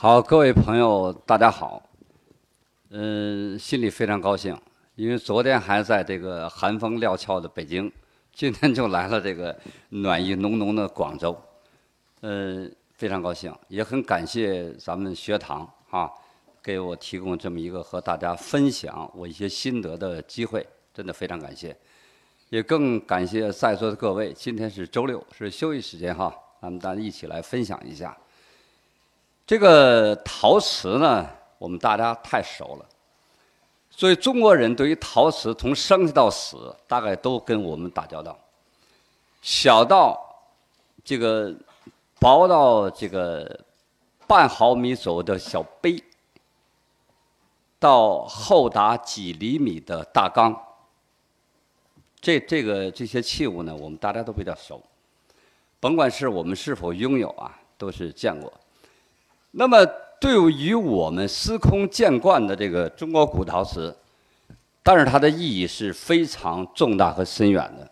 好，各位朋友，大家好。嗯，心里非常高兴，因为昨天还在这个寒风料峭的北京，今天就来了这个暖意浓浓的广州。嗯，非常高兴，也很感谢咱们学堂啊，给我提供这么一个和大家分享我一些心得的机会，真的非常感谢。也更感谢在座的各位，今天是周六，是休息时间哈，咱们大家一起来分享一下。这个陶瓷呢，我们大家太熟了，所以中国人对于陶瓷从生到死，大概都跟我们打交道。小到这个薄到这个半毫米左右的小杯，到厚达几厘米的大缸，这这个这些器物呢，我们大家都比较熟。甭管是我们是否拥有啊，都是见过。那么，对于我们司空见惯的这个中国古陶瓷，但是它的意义是非常重大和深远的。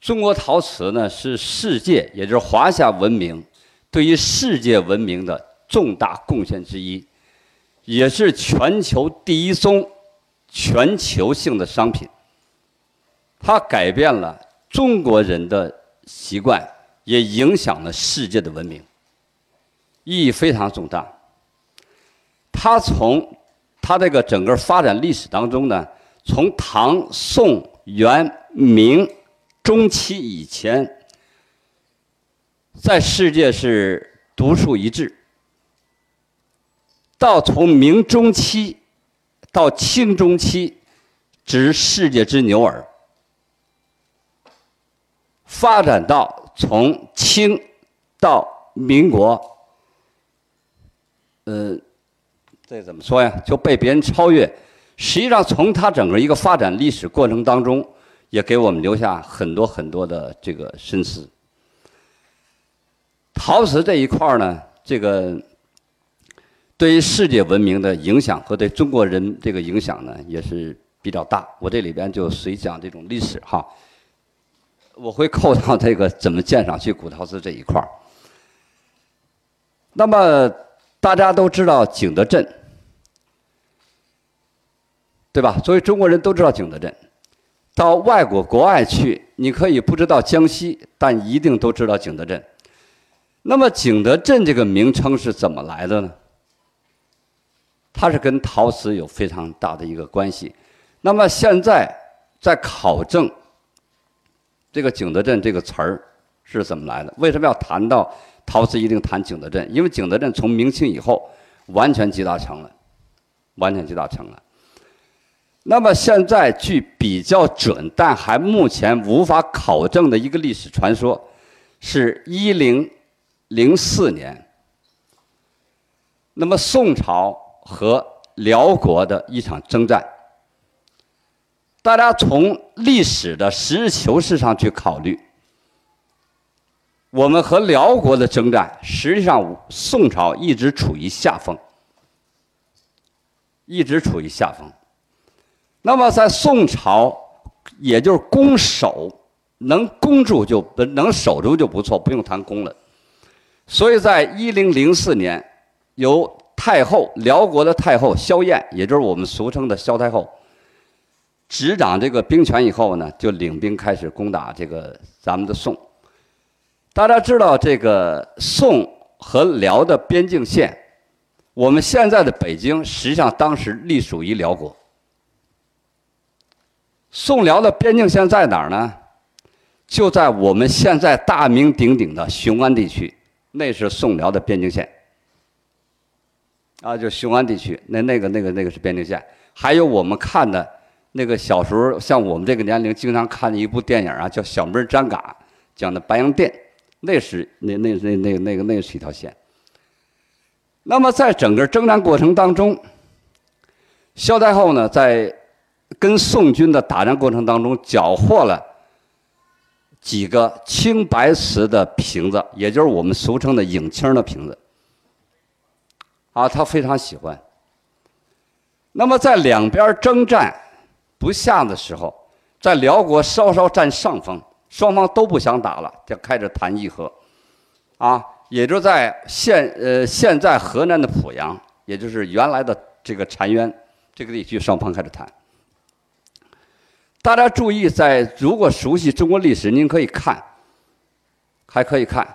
中国陶瓷呢，是世界，也就是华夏文明对于世界文明的重大贡献之一，也是全球第一宗全球性的商品。它改变了中国人的习惯，也影响了世界的文明。意义非常重大。它从它这个整个发展历史当中呢，从唐、宋、元、明、中期以前，在世界是独树一帜，到从明中期到清中期，指世界之牛耳，发展到从清到民国。呃，这怎么说呀？就被别人超越。实际上，从它整个一个发展历史过程当中，也给我们留下很多很多的这个深思。陶瓷这一块呢，这个对于世界文明的影响和对中国人这个影响呢，也是比较大。我这里边就随讲这种历史哈，我会扣到这个怎么鉴赏去古陶瓷这一块那么。大家都知道景德镇，对吧？作为中国人都知道景德镇。到外国国外去，你可以不知道江西，但一定都知道景德镇。那么景德镇这个名称是怎么来的呢？它是跟陶瓷有非常大的一个关系。那么现在在考证这个景德镇这个词儿是怎么来的？为什么要谈到？陶瓷一定谈景德镇，因为景德镇从明清以后完全集大成了，完全集大成了。那么现在据比较准，但还目前无法考证的一个历史传说，是一零零四年，那么宋朝和辽国的一场征战。大家从历史的实事求是上去考虑。我们和辽国的征战，实际上宋朝一直处于下风，一直处于下风。那么在宋朝，也就是攻守能攻住就能守住就不错，不用谈攻了。所以在一零零四年，由太后辽国的太后萧燕，也就是我们俗称的萧太后，执掌这个兵权以后呢，就领兵开始攻打这个咱们的宋。大家知道这个宋和辽的边境线，我们现在的北京实际上当时隶属于辽国。宋辽的边境线在哪儿呢？就在我们现在大名鼎鼎的雄安地区，那是宋辽的边境线。啊，就雄安地区，那那个那个那个是边境线。还有我们看的那个小时候，像我们这个年龄经常看的一部电影啊，叫《小妹儿张嘎》，讲的白洋淀。那是那那那那那个那是一条线。那么在整个征战过程当中，萧太后呢，在跟宋军的打仗过程当中，缴获了几个青白瓷的瓶子，也就是我们俗称的影青的瓶子。啊，他非常喜欢。那么在两边征战不下的时候，在辽国稍稍占上风。双方都不想打了，就开始谈议和，啊，也就在现呃现在河南的濮阳，也就是原来的这个澶渊这个地区，双方开始谈。大家注意，在如果熟悉中国历史，您可以看，还可以看。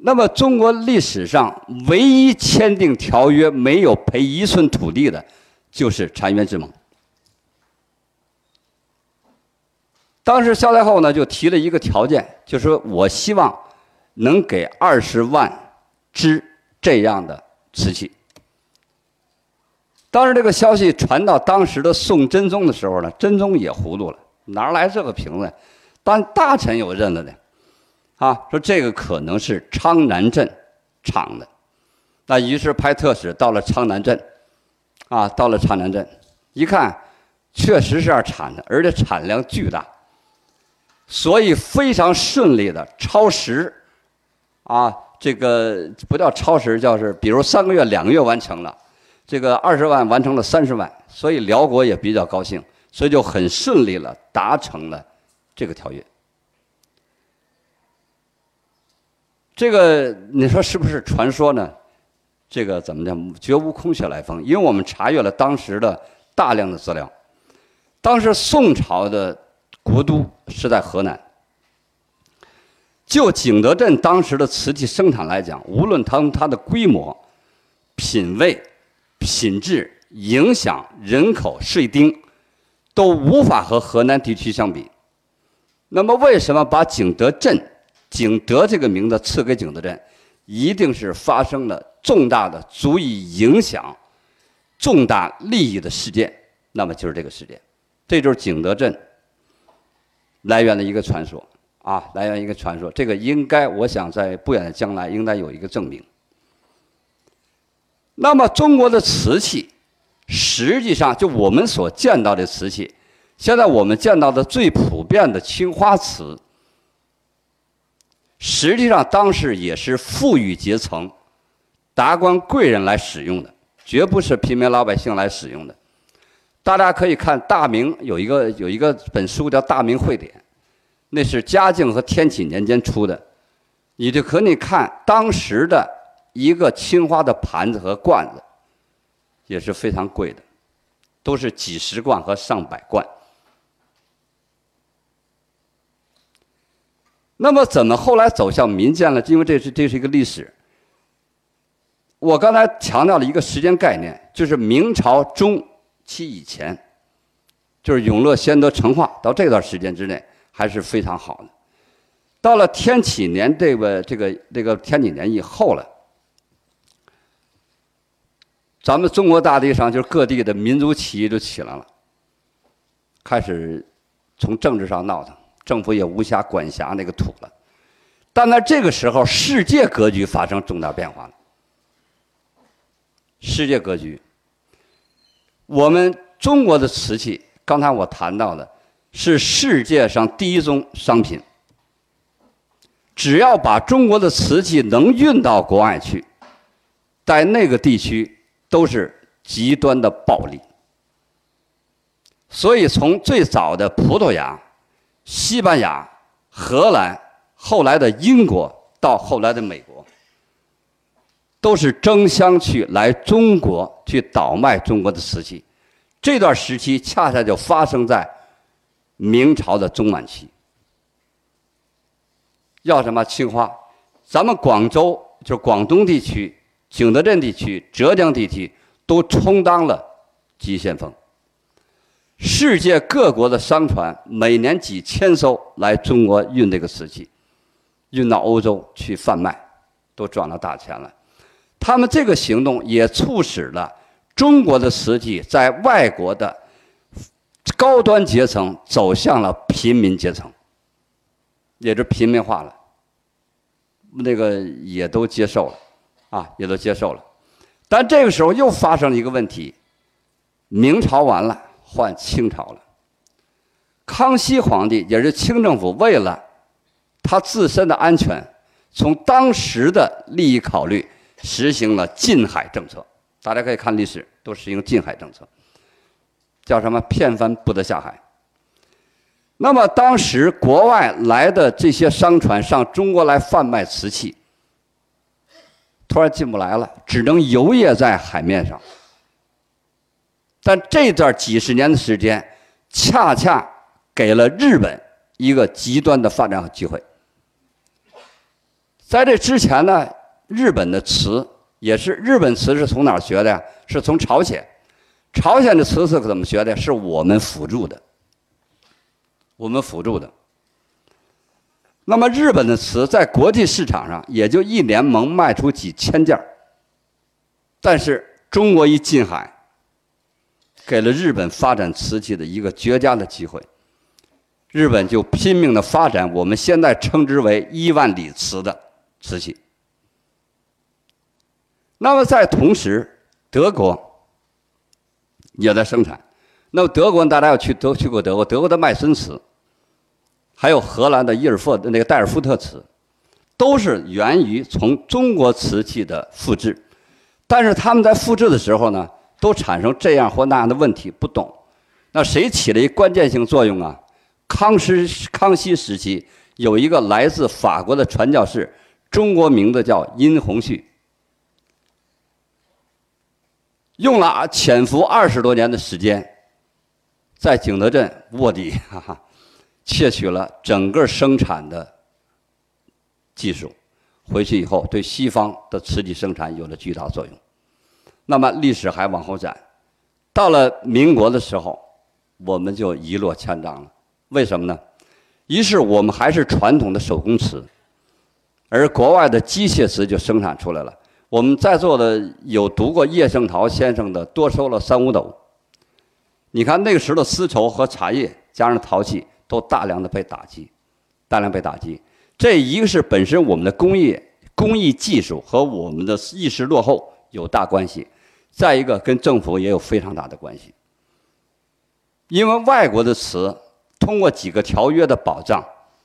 那么中国历史上唯一签订条约没有赔一寸土地的，就是澶渊之盟。当时萧太后呢就提了一个条件，就说我希望能给二十万只这样的瓷器。当时这个消息传到当时的宋真宗的时候呢，真宗也糊涂了，哪来这个瓶子？但大臣有认了的，啊，说这个可能是昌南镇产的，那于是派特使到了昌南镇，啊，到了昌南镇，一看，确实是要产的，而且产量巨大。所以非常顺利的超时，啊，这个不叫超时，叫是比如三个月、两个月完成了，这个二十万完成了三十万，所以辽国也比较高兴，所以就很顺利了达成了这个条约。这个你说是不是传说呢？这个怎么讲？绝无空穴来风，因为我们查阅了当时的大量的资料，当时宋朝的。国都是在河南。就景德镇当时的瓷器生产来讲，无论它它的规模、品位、品质、影响、人口、税丁，都无法和河南地区相比。那么，为什么把景德镇、景德这个名字赐给景德镇？一定是发生了重大的、足以影响重大利益的事件。那么就是这个事件，这就是景德镇。来源的一个传说啊，来源一个传说，这个应该我想在不远的将来应该有一个证明。那么中国的瓷器，实际上就我们所见到的瓷器，现在我们见到的最普遍的青花瓷，实际上当时也是富裕阶层、达官贵人来使用的，绝不是平民老百姓来使用的。大家可以看大明有一个有一个本书叫《大明会典》，那是嘉靖和天启年间出的，你就可以看当时的一个青花的盘子和罐子，也是非常贵的，都是几十贯和上百贯。那么怎么后来走向民间了？因为这是这是一个历史。我刚才强调了一个时间概念，就是明朝中。期以前，就是永乐先德成化到这段时间之内还是非常好的。到了天启年这个这个这个天启年以后了，咱们中国大地上就是各地的民族起义就起来了，开始从政治上闹腾，政府也无暇管辖那个土了。但在这个时候，世界格局发生重大变化了，世界格局。我们中国的瓷器，刚才我谈到的，是世界上第一宗商品。只要把中国的瓷器能运到国外去，在那个地区都是极端的暴利。所以，从最早的葡萄牙、西班牙、荷兰，后来的英国，到后来的美，都是争相去来中国。去倒卖中国的瓷器，这段时期恰恰就发生在明朝的中晚期。要什么青花？咱们广州就是广东地区、景德镇地区、浙江地区都充当了急先锋。世界各国的商船每年几千艘来中国运这个瓷器，运到欧洲去贩卖，都赚了大钱了。他们这个行动也促使了。中国的瓷器在外国的高端阶层走向了平民阶层，也就平民化了，那个也都接受了，啊，也都接受了。但这个时候又发生了一个问题：明朝完了，换清朝了。康熙皇帝也是清政府，为了他自身的安全，从当时的利益考虑，实行了禁海政策。大家可以看历史，都实行禁海政策，叫什么“片帆不得下海”。那么当时国外来的这些商船上中国来贩卖瓷器，突然进不来了，只能游曳在海面上。但这段几十年的时间，恰恰给了日本一个极端的发展和机会。在这之前呢，日本的瓷也是日本瓷是从哪儿学的呀？是从朝鲜。朝鲜的瓷是怎么学的？是我们辅助的，我们辅助的。那么日本的瓷在国际市场上也就一年能卖出几千件但是中国一进海。给了日本发展瓷器的一个绝佳的机会，日本就拼命的发展我们现在称之为一万里瓷的瓷器。那么在同时，德国也在生产。那么德国大家要去都去过德国，德国的麦森瓷，还有荷兰的伊尔霍那个戴尔夫特瓷，都是源于从中国瓷器的复制。但是他们在复制的时候呢？都产生这样或那样的问题，不懂。那谁起了一关键性作用啊？康师康熙时期有一个来自法国的传教士，中国名字叫殷洪绪，用了潜伏二十多年的时间，在景德镇卧底，哈哈，窃取了整个生产的技术，回去以后对西方的瓷器生产有了巨大作用。那么历史还往后展，到了民国的时候，我们就一落千丈了。为什么呢？一是我们还是传统的手工瓷，而国外的机械瓷就生产出来了。我们在座的有读过叶圣陶先生的，多收了三五斗。你看那个时候的丝绸和茶叶加上陶器，都大量的被打击，大量被打击。这一个是本身我们的工业工艺技术和我们的意识落后有大关系。再一个，跟政府也有非常大的关系，因为外国的瓷通过几个条约的保障，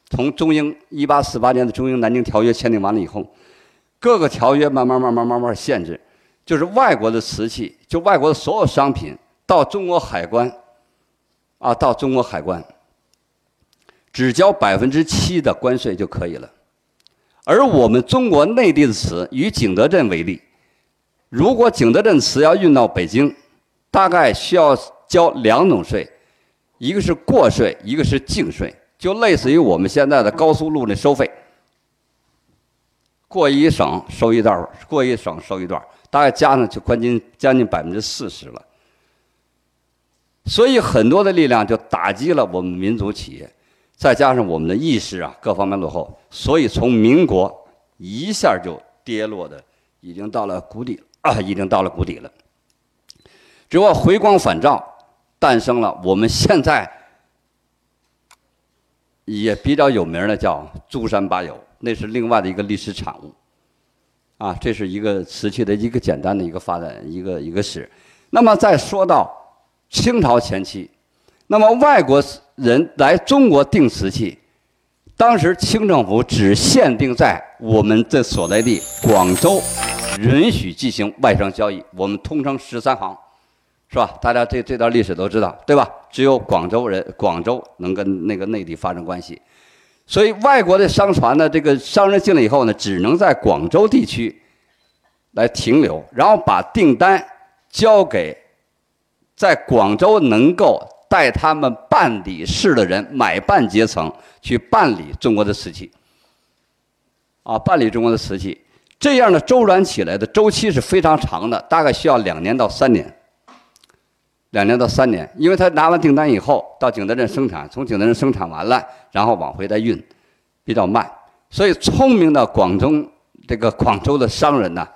从中英一八四八年的中英南京条约签订完了以后，各个条约慢慢慢慢慢慢限制，就是外国的瓷器，就外国的所有商品到中国海关，啊，到中国海关，只交百分之七的关税就可以了，而我们中国内地的瓷，以景德镇为例。如果景德镇瓷要运到北京，大概需要交两种税，一个是过税，一个是境税，就类似于我们现在的高速路的收费。过一省收一段过一省收一段大概加上就关近将近百分之四十了。所以很多的力量就打击了我们民族企业，再加上我们的意识啊各方面落后，所以从民国一下就跌落的已经到了谷底。啊，已经到了谷底了。只不过回光返照，诞生了我们现在也比较有名的叫珠山八友，那是另外的一个历史产物。啊，这是一个瓷器的一个简单的一个发展一个一个史。那么再说到清朝前期，那么外国人来中国订瓷器，当时清政府只限定在我们的所在地广州。允许进行外商交易，我们通称十三行，是吧？大家这这段历史都知道，对吧？只有广州人，广州能跟那个内地发生关系，所以外国的商船呢，这个商人进来以后呢，只能在广州地区来停留，然后把订单交给在广州能够带他们办理事的人，买办阶层去办理中国的瓷器，啊，办理中国的瓷器。这样的周转起来的周期是非常长的，大概需要两年到三年。两年到三年，因为他拿完订单以后到景德镇生产，从景德镇生产完了，然后往回再运，比较慢。所以聪明的广东这个广州的商人呢，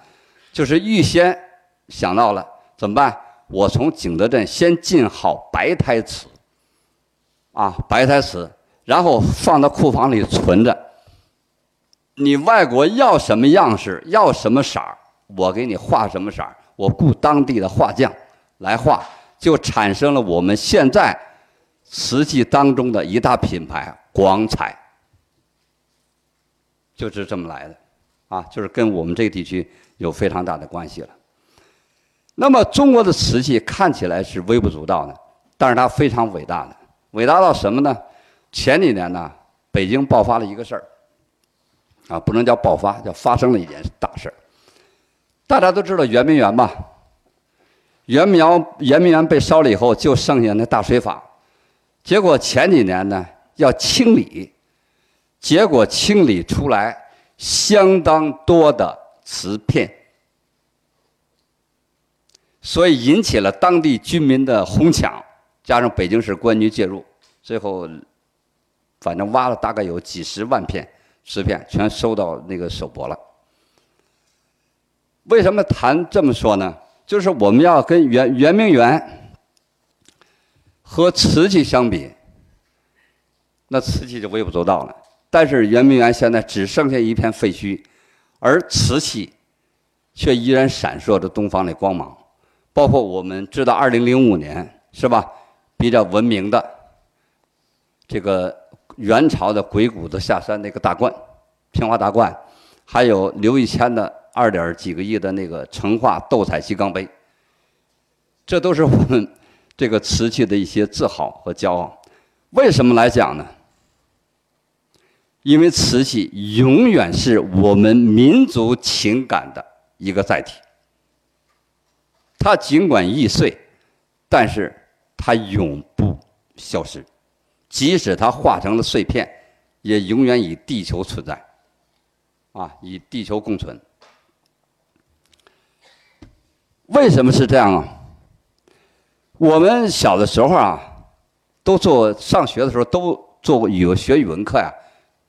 就是预先想到了怎么办？我从景德镇先进好白胎瓷，啊，白胎瓷，然后放到库房里存着。你外国要什么样式，要什么色儿，我给你画什么色儿。我雇当地的画匠来画，就产生了我们现在瓷器当中的一大品牌——广彩，就是这么来的，啊，就是跟我们这个地区有非常大的关系了。那么中国的瓷器看起来是微不足道的，但是它非常伟大的，伟大到什么呢？前几年呢，北京爆发了一个事儿。啊，不能叫爆发，叫发生了一件大事儿。大家都知道圆明园吧？圆明园圆明园被烧了以后，就剩下那大水法。结果前几年呢，要清理，结果清理出来相当多的瓷片，所以引起了当地居民的哄抢，加上北京市公安局介入，最后反正挖了大概有几十万片瓷片，全收到那个首博了。为什么谈这么说呢？就是我们要跟圆圆明园和瓷器相比，那瓷器就微不足道了。但是圆明园现在只剩下一片废墟，而瓷器却依然闪烁着东方的光芒。包括我们知道，二零零五年是吧？比较闻名的这个元朝的鬼谷子下山那个大罐，平花大罐，还有刘以谦的。二点几个亿的那个成化斗彩鸡缸杯，这都是我们这个瓷器的一些自豪和骄傲。为什么来讲呢？因为瓷器永远是我们民族情感的一个载体。它尽管易碎，但是它永不消失。即使它化成了碎片，也永远以地球存在，啊，与地球共存。为什么是这样啊？我们小的时候啊，都做上学的时候都做过语文学语文课呀，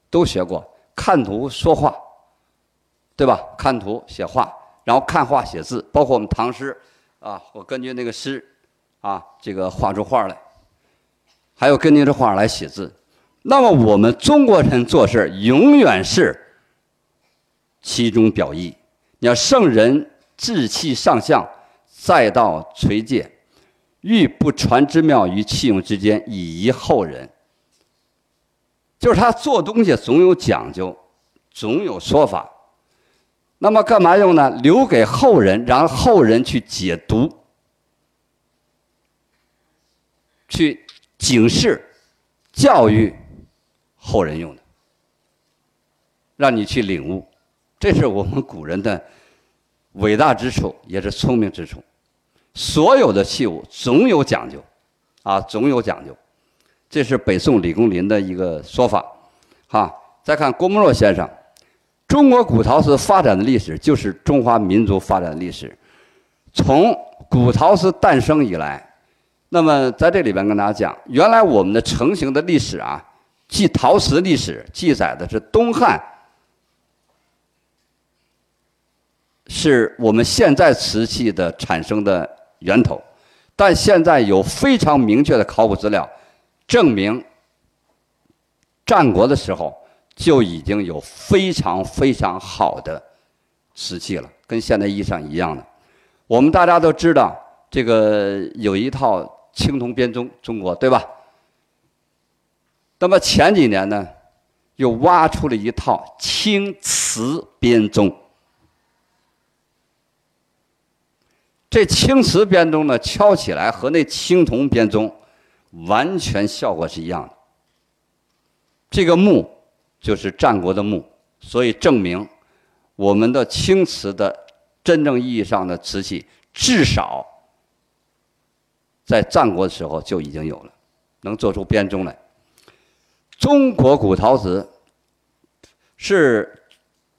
都学过看图说话，对吧？看图写画，然后看画写字，包括我们唐诗啊，我根据那个诗啊，这个画出画来，还有根据这画来写字。那么我们中国人做事永远是其中表意。你要圣人。志气上向，再到垂戒，欲不传之妙于器用之间，以遗后人。就是他做东西总有讲究，总有说法。那么干嘛用呢？留给后人，让后人去解读，去警示、教育后人用的，让你去领悟。这是我们古人的。伟大之处也是聪明之处，所有的器物总有讲究，啊，总有讲究，这是北宋李公麟的一个说法，哈。再看郭沫若先生，中国古陶瓷发展的历史就是中华民族发展的历史，从古陶瓷诞生以来，那么在这里边跟大家讲，原来我们的成型的历史啊，记陶瓷历史记载的是东汉。是我们现在瓷器的产生的源头，但现在有非常明确的考古资料，证明战国的时候就已经有非常非常好的瓷器了，跟现代意义上一样的。我们大家都知道，这个有一套青铜编钟，中国对吧？那么前几年呢，又挖出了一套青瓷编钟。这青瓷编钟呢，敲起来和那青铜编钟完全效果是一样的。这个木就是战国的木，所以证明我们的青瓷的真正意义上的瓷器，至少在战国的时候就已经有了，能做出编钟来。中国古陶瓷是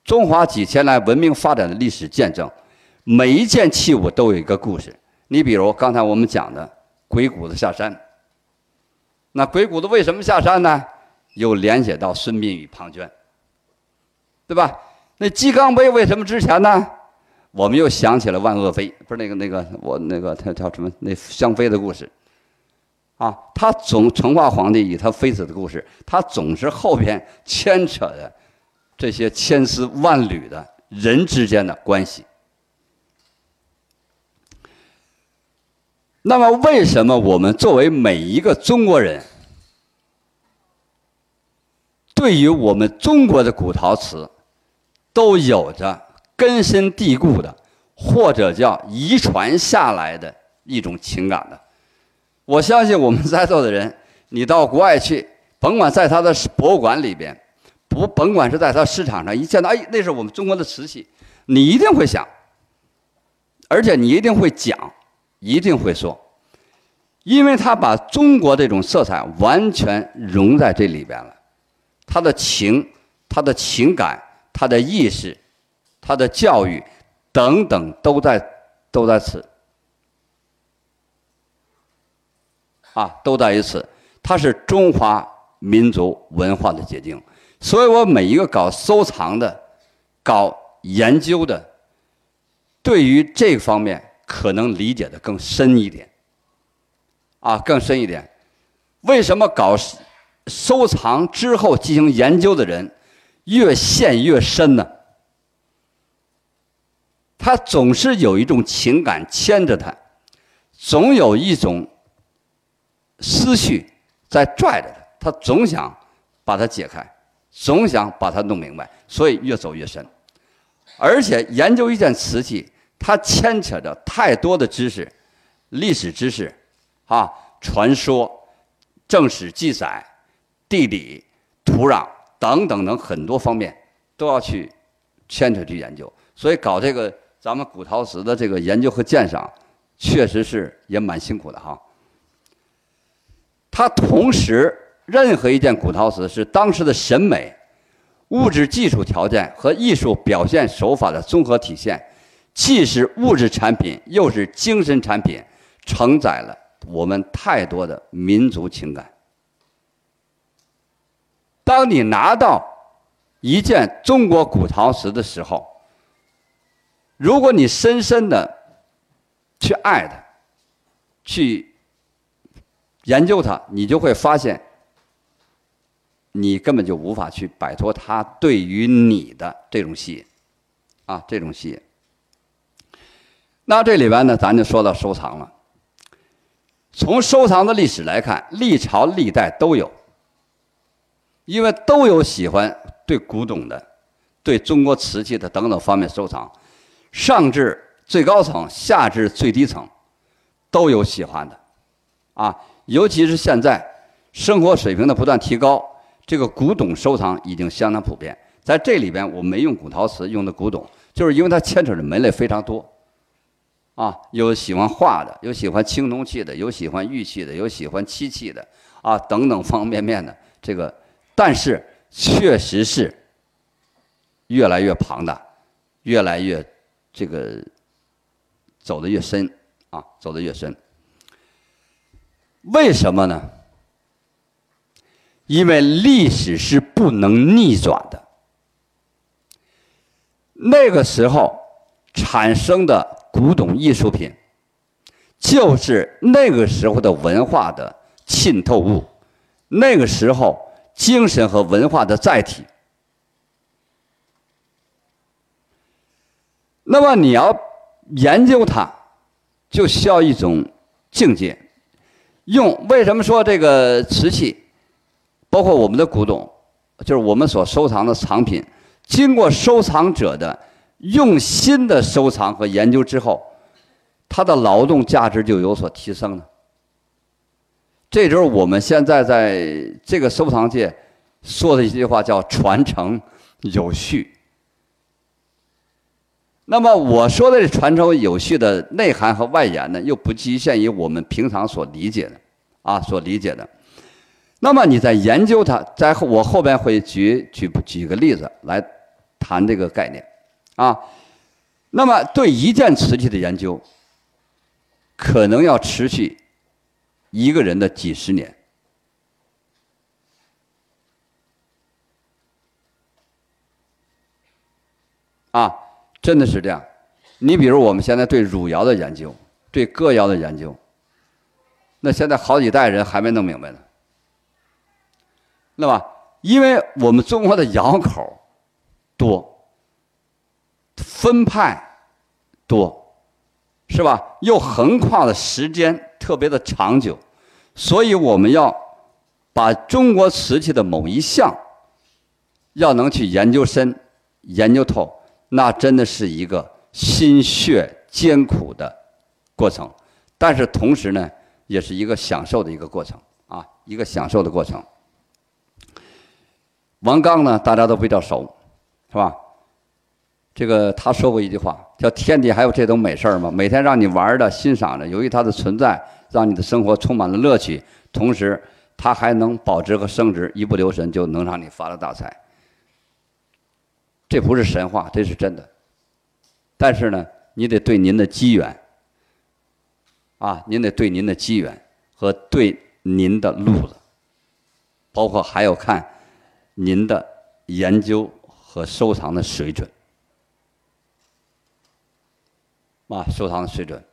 中华几千来文明发展的历史见证。每一件器物都有一个故事。你比如刚才我们讲的鬼谷子下山，那鬼谷子为什么下山呢？又联想到孙膑与庞涓，对吧？那鸡缸杯为什么值钱呢？我们又想起了万恶妃，不是那个那个我那个他叫什么？那香妃的故事啊。他总成化皇帝与他妃子的故事，他总是后边牵扯的这些千丝万缕的人之间的关系。那么，为什么我们作为每一个中国人，对于我们中国的古陶瓷，都有着根深蒂固的，或者叫遗传下来的一种情感呢？我相信我们在座的人，你到国外去，甭管在他的博物馆里边，不甭管是在他市场上，一见到哎，那是我们中国的瓷器，你一定会想，而且你一定会讲，一定会说，因为他把中国这种色彩完全融在这里边了，他的情、他的情感、他的意识、他的教育等等都在都在此，啊，都在于此。它是中华民族文化的结晶，所以我每一个搞收藏的、搞研究的。对于这方面可能理解的更深一点，啊，更深一点。为什么搞收藏之后进行研究的人越陷越深呢？他总是有一种情感牵着他，总有一种思绪在拽着他，他总想把它解开，总想把它弄明白，所以越走越深。而且研究一件瓷器，它牵扯着太多的知识，历史知识，啊，传说、正史记载、地理、土壤等等等很多方面都要去牵扯去研究。所以搞这个咱们古陶瓷的这个研究和鉴赏，确实是也蛮辛苦的哈。它同时，任何一件古陶瓷是当时的审美。物质技术条件和艺术表现手法的综合体现，既是物质产品，又是精神产品，承载了我们太多的民族情感。当你拿到一件中国古陶瓷的时候，如果你深深的去爱它，去研究它，你就会发现。你根本就无法去摆脱它对于你的这种吸引，啊，这种吸引。那这里边呢，咱就说到收藏了。从收藏的历史来看，历朝历代都有，因为都有喜欢对古董的、对中国瓷器的等等方面收藏，上至最高层，下至最低层，都有喜欢的，啊，尤其是现在生活水平的不断提高。这个古董收藏已经相当普遍，在这里边我没用古陶瓷，用的古董，就是因为它牵扯的门类非常多，啊，有喜欢画的，有喜欢青铜器的，有喜欢玉器的，有喜欢漆器的，啊，等等方方面面的这个，但是确实是越来越庞大，越来越这个走得越深，啊，走得越深，为什么呢？因为历史是不能逆转的，那个时候产生的古董艺术品，就是那个时候的文化的浸透物，那个时候精神和文化的载体。那么你要研究它，就需要一种境界。用为什么说这个瓷器？包括我们的古董，就是我们所收藏的藏品，经过收藏者的用心的收藏和研究之后，它的劳动价值就有所提升了。这就是我们现在在这个收藏界说的一句话，叫“传承有序”。那么我说的“传承有序”的内涵和外延呢，又不局限于我们平常所理解的，啊，所理解的。那么你在研究它，在我后边会举举举个例子来谈这个概念，啊，那么对一件瓷器的研究，可能要持续一个人的几十年，啊，真的是这样。你比如我们现在对汝窑的研究，对哥窑的研究，那现在好几代人还没弄明白呢。那么，因为我们中国的窑口多，分派多，是吧？又横跨的时间特别的长久，所以我们要把中国瓷器的某一项要能去研究深、研究透，那真的是一个心血艰苦的过程。但是同时呢，也是一个享受的一个过程啊，一个享受的过程。王刚呢，大家都比较熟，是吧？这个他说过一句话，叫“天底还有这种美事儿吗？每天让你玩的、欣赏的，由于它的存在，让你的生活充满了乐趣，同时它还能保值和升值，一不留神就能让你发了大财。这不是神话，这是真的。但是呢，你得对您的机缘，啊，您得对您的机缘和对您的路子，包括还要看您的研究和收藏的水准。啊，收藏的水准。